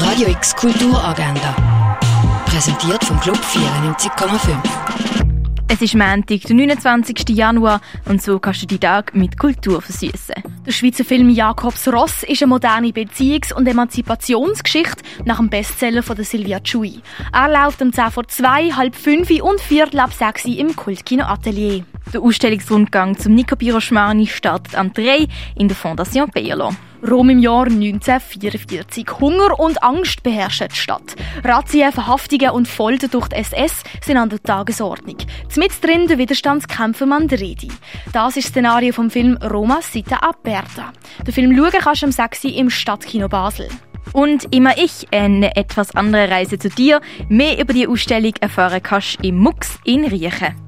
Radio X Kulturagenda. Präsentiert vom Club 94,5. Es ist Montag, der 29. Januar und so kannst du die Tag mit Kultur versüßen. Der Schweizer Film Jakobs Ross ist eine moderne Beziehungs- und Emanzipationsgeschichte nach dem Bestseller von Silvia Chui. Er läuft um 10 vor 2, halb 5 und viertel ab 6 im Kultkino Atelier. Der Ausstellungsrundgang zum Nico Piroschmani startet am 3 in der Fondation Bayerlo. Rom im Jahr 1944. Hunger und Angst beherrschen die Stadt. Razzien, Verhaftungen und Folter durch die SS sind an der Tagesordnung. Mit drin der Widerstandskämpfer Mandredi. Das ist das Szenario vom Film Roma Sita Aperta. Den Film schauen kannst du am 6. im Stadtkino Basel. Und immer ich eine etwas andere Reise zu dir. Mehr über die Ausstellung erfahren kannst du im Mux in Riechen.